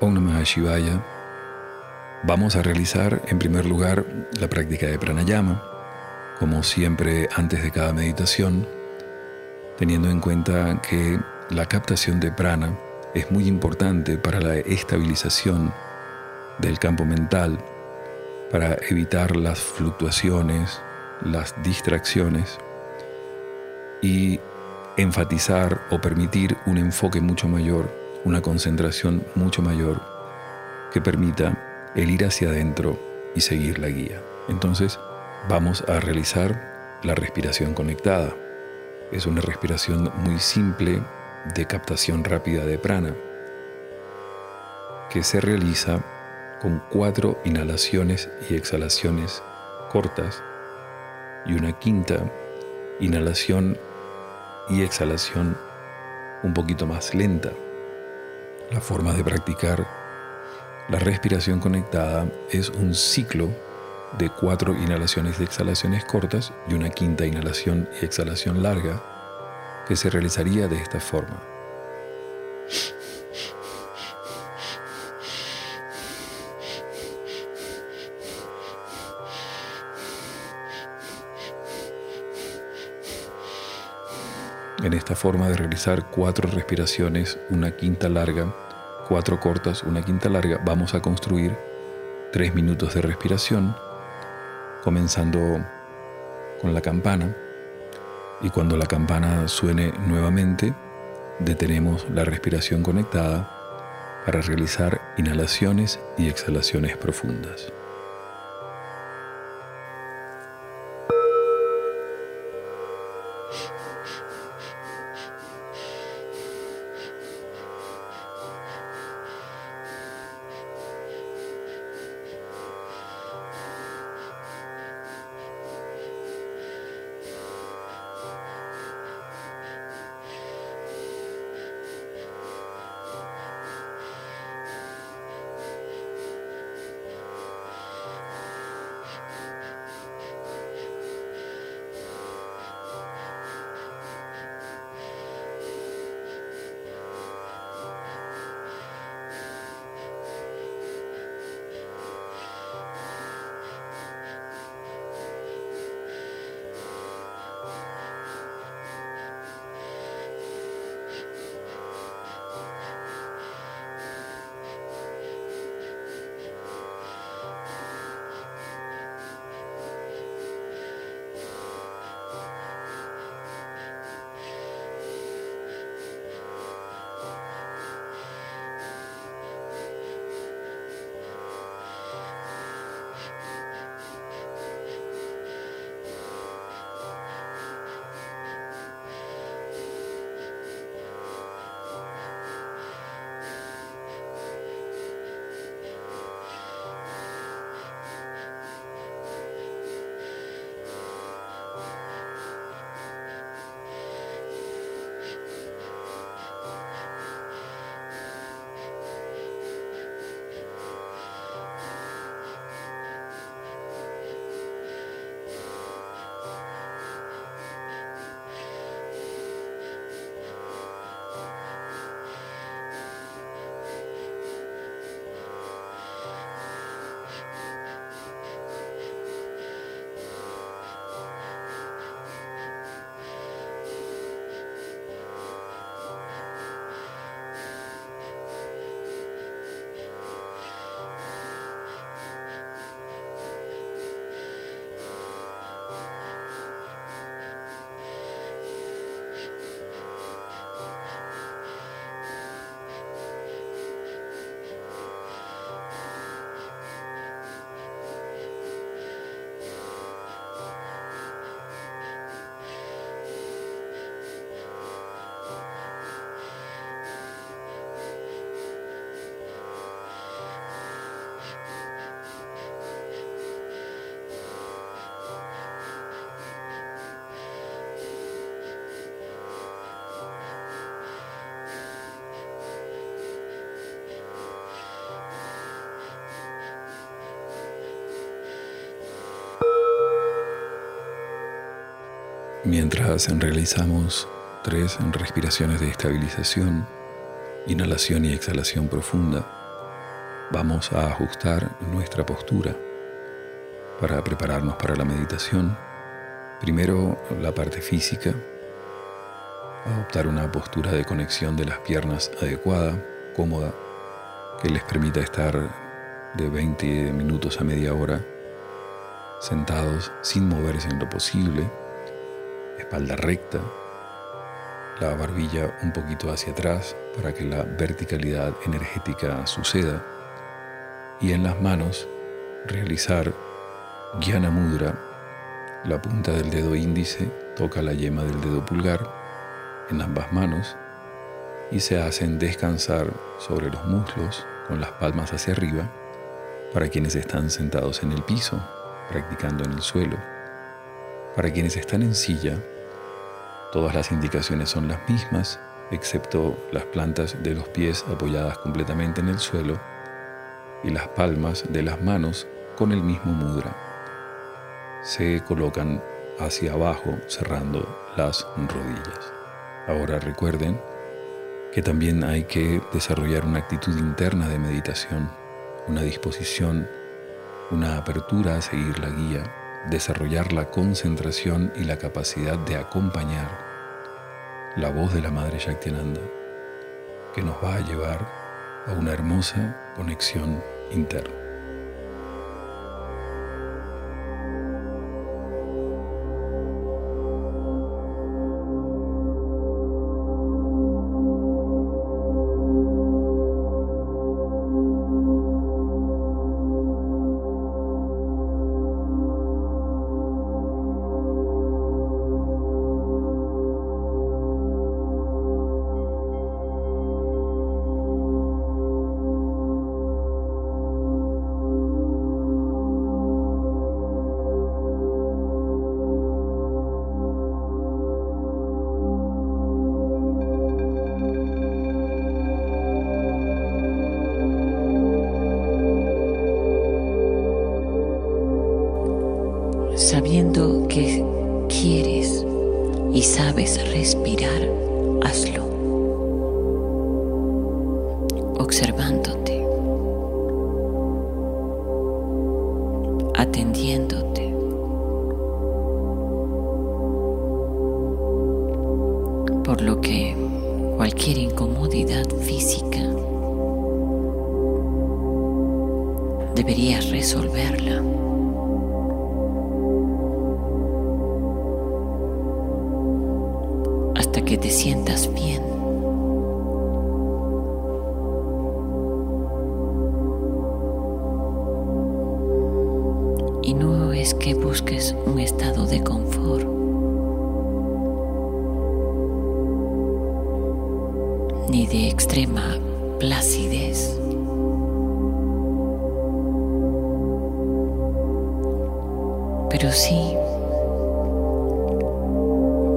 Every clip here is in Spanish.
Om Namah Shivaya. Vamos a realizar en primer lugar la práctica de pranayama, como siempre antes de cada meditación, teniendo en cuenta que la captación de prana es muy importante para la estabilización del campo mental, para evitar las fluctuaciones, las distracciones y enfatizar o permitir un enfoque mucho mayor, una concentración mucho mayor que permita el ir hacia adentro y seguir la guía. Entonces vamos a realizar la respiración conectada. Es una respiración muy simple de captación rápida de prana que se realiza con cuatro inhalaciones y exhalaciones cortas y una quinta inhalación y exhalación un poquito más lenta. La forma de practicar la respiración conectada es un ciclo de cuatro inhalaciones y exhalaciones cortas y una quinta inhalación y exhalación larga que se realizaría de esta forma. En esta forma de realizar cuatro respiraciones, una quinta larga, cuatro cortas, una quinta larga, vamos a construir tres minutos de respiración, comenzando con la campana. Y cuando la campana suene nuevamente, detenemos la respiración conectada para realizar inhalaciones y exhalaciones profundas. Mientras realizamos tres respiraciones de estabilización, inhalación y exhalación profunda, vamos a ajustar nuestra postura para prepararnos para la meditación. Primero la parte física, adoptar una postura de conexión de las piernas adecuada, cómoda, que les permita estar de 20 minutos a media hora sentados sin moverse en lo posible, espalda recta, la barbilla un poquito hacia atrás para que la verticalidad energética suceda y en las manos realizar Jnana Mudra, la punta del dedo índice toca la yema del dedo pulgar en ambas manos y se hacen descansar sobre los muslos con las palmas hacia arriba para quienes están sentados en el piso, practicando en el suelo. Para quienes están en silla, todas las indicaciones son las mismas, excepto las plantas de los pies apoyadas completamente en el suelo y las palmas de las manos con el mismo mudra. Se colocan hacia abajo cerrando las rodillas. Ahora recuerden que también hay que desarrollar una actitud interna de meditación, una disposición, una apertura a seguir la guía, desarrollar la concentración y la capacidad de acompañar la voz de la Madre Shaktinanda, que nos va a llevar a una hermosa conexión interna. Sabiendo que quieres y sabes respirar, hazlo. Observándote, atendiéndote. Por lo que cualquier incomodidad física deberías resolverla. Que te sientas bien. Y no es que busques un estado de confort. ni de extrema placidez. Pero sí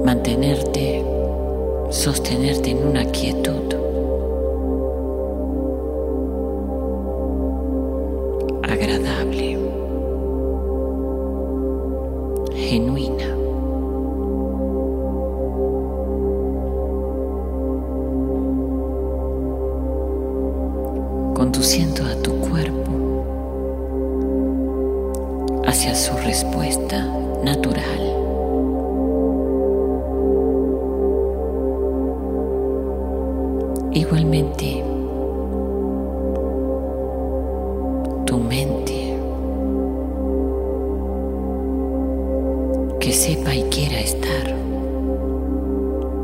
mantenerte sostenerte en una quietud. agradable, que sepa y quiera estar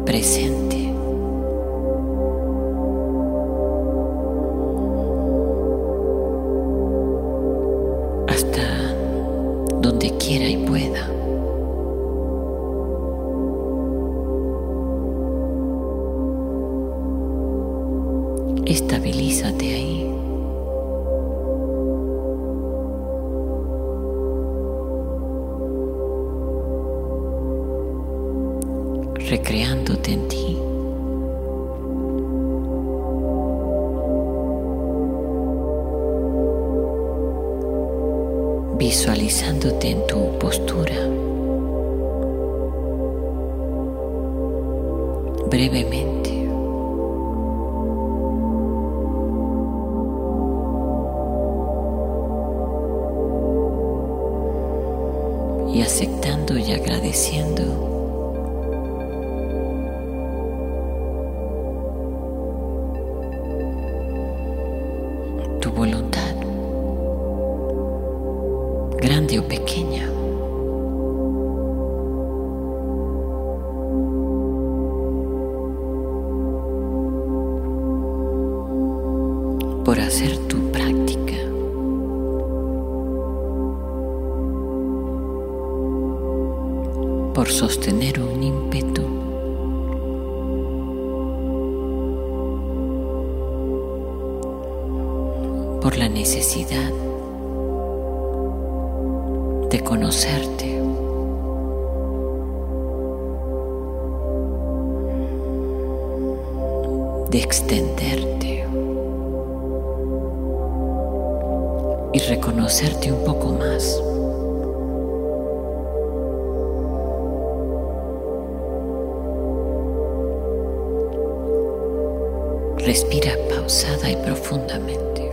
presente. hasta donde quiera y pueda. Estabilízate ahí. recreándote en ti. visualizándote en tu postura. Brevemente. Y aceptando y agradeciendo de extenderte y reconocerte un poco más. Respira pausada y profundamente.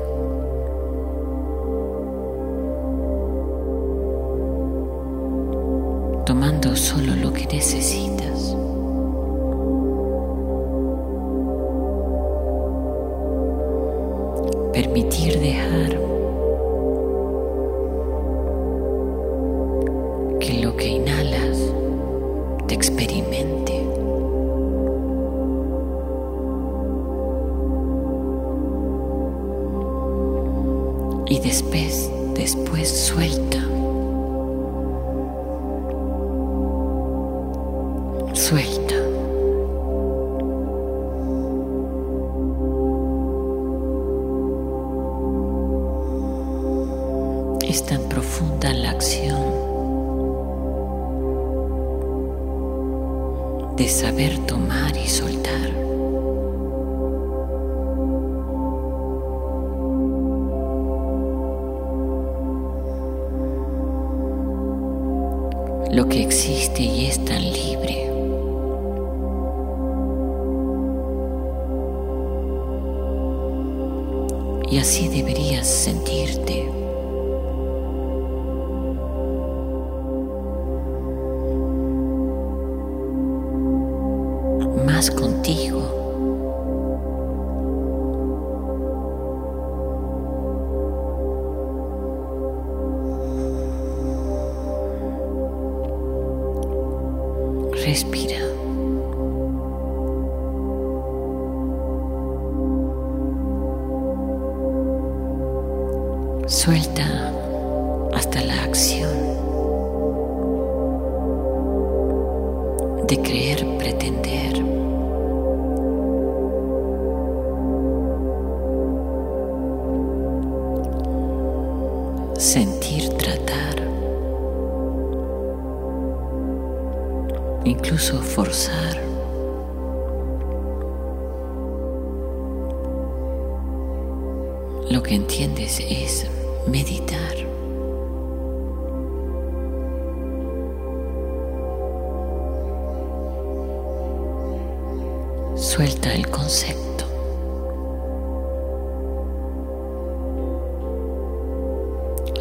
Suelta el concepto.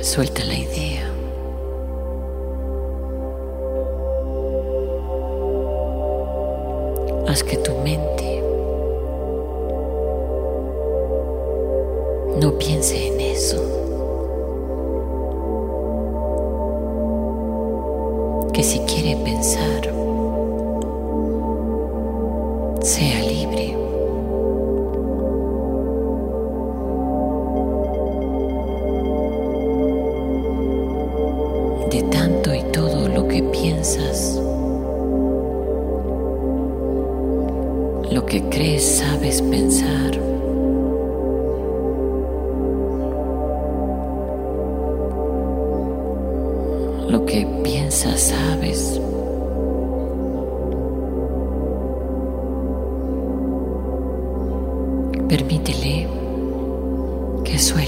Suelta la idea. Haz que tu mente no piense en lo que piensas, sabes. Permítele que suelte.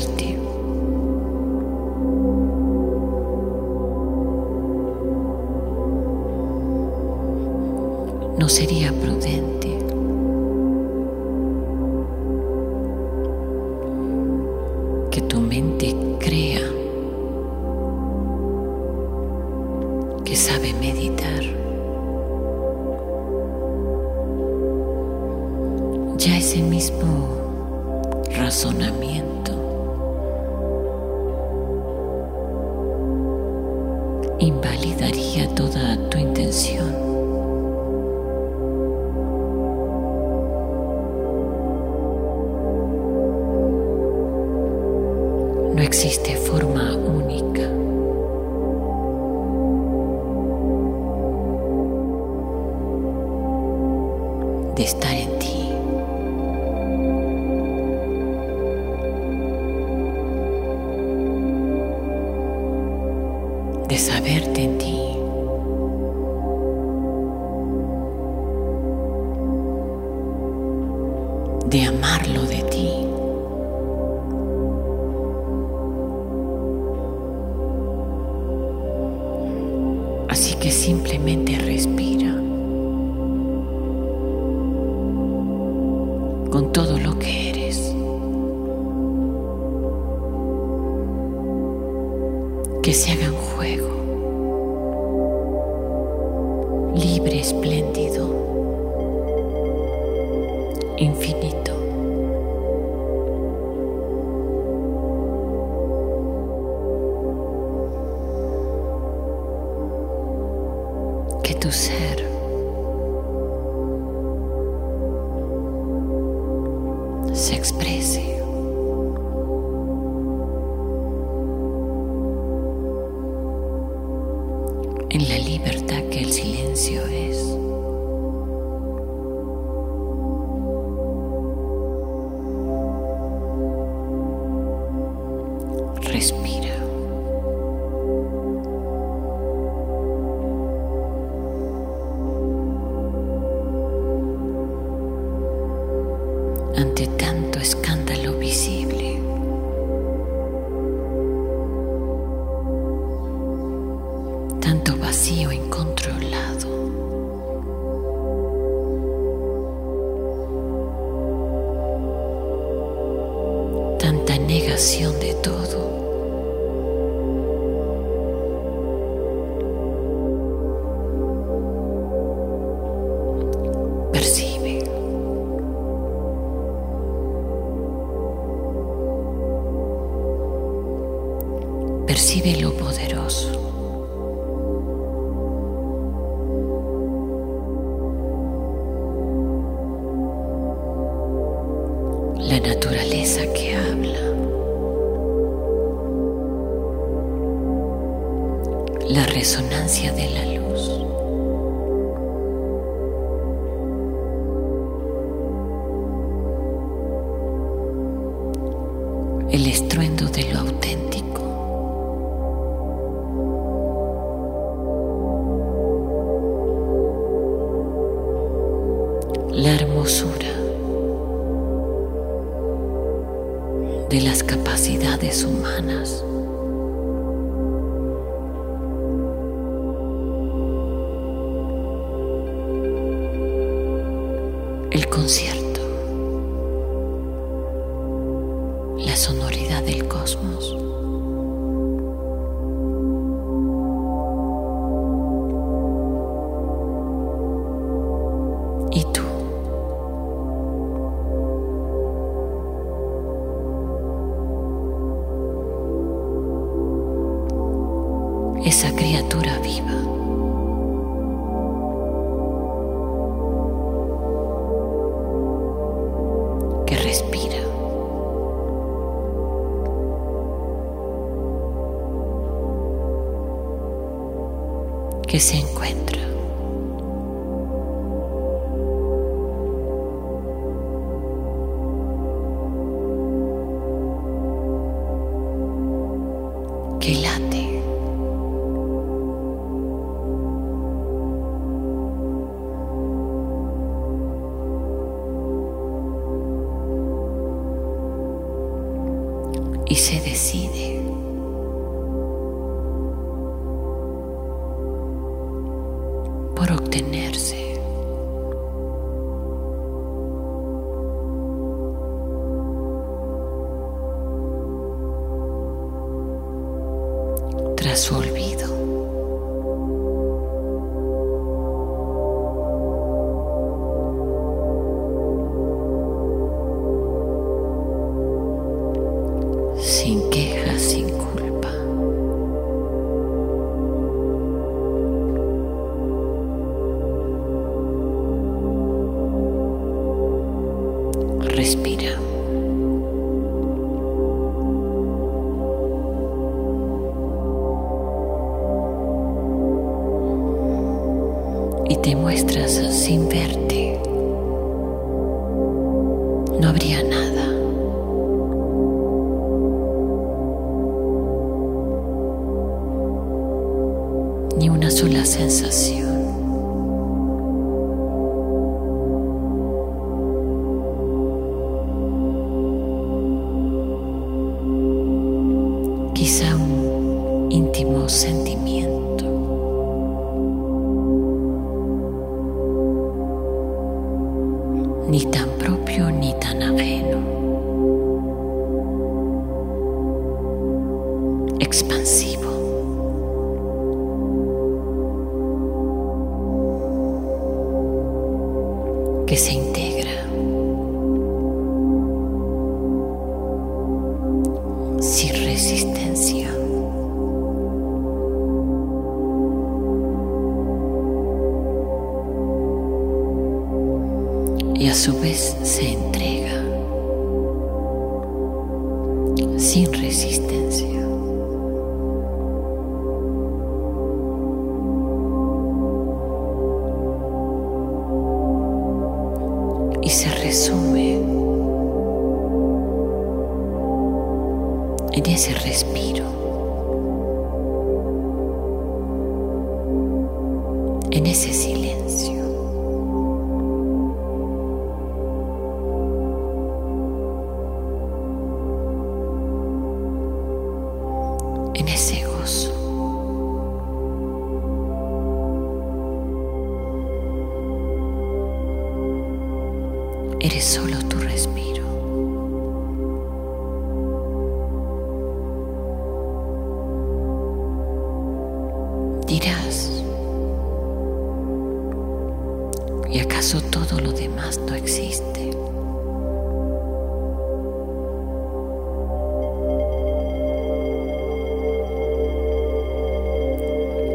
No existe forma única. de estar en ti. De saberte en ti. espléndido, infinito. vacío incontrolado. Tanta negación de todo. el estruendo de lo auténtico. respira. que se encuentra. su olvido. íntimos sentimientos. y se resume en ese respiro, en ese.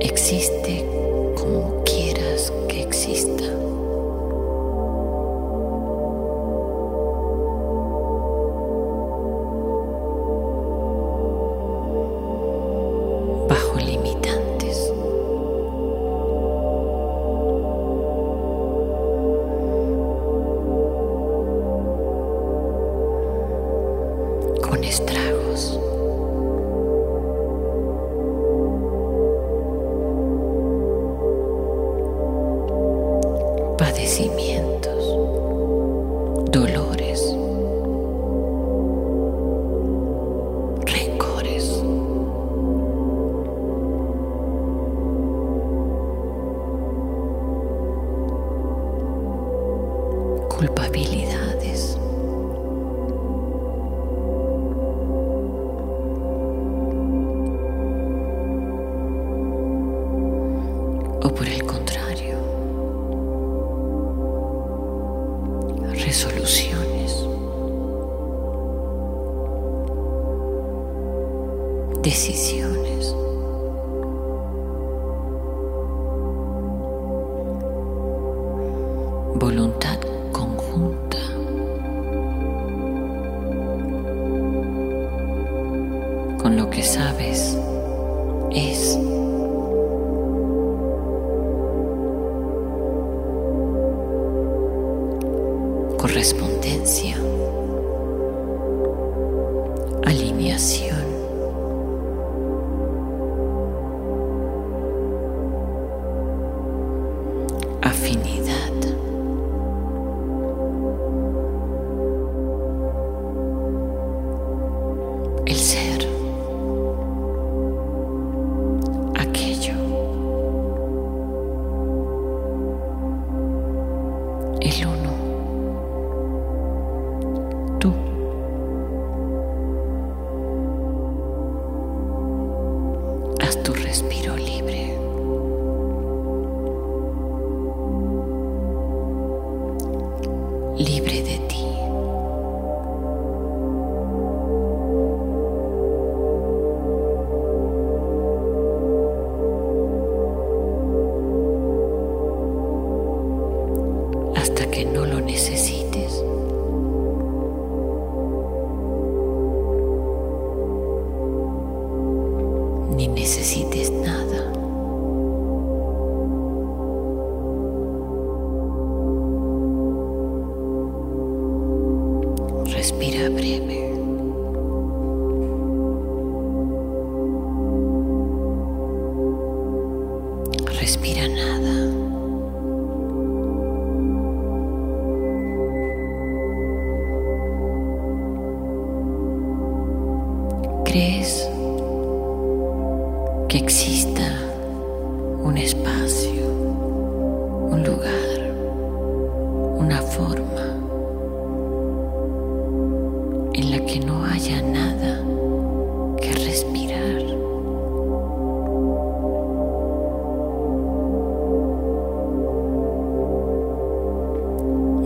existe como quiere. habilidad. afinidad. ni necesites nada.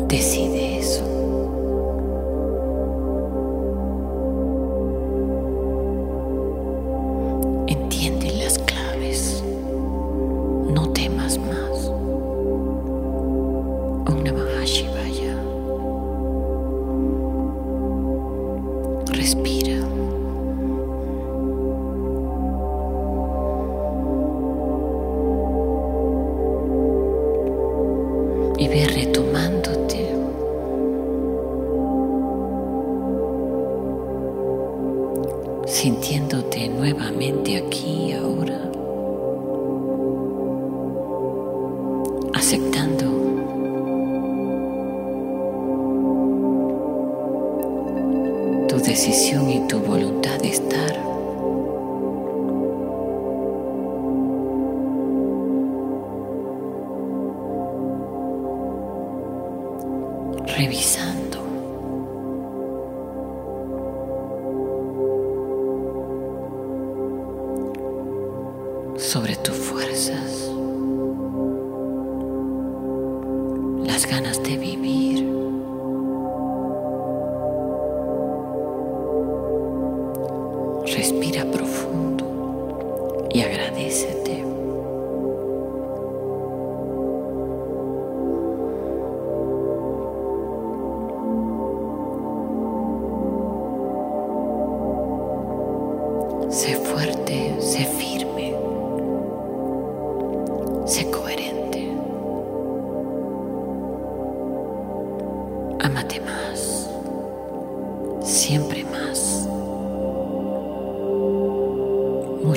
Decide eso. Revisando. sobre tus fuerzas,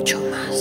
siempre más, mucho más.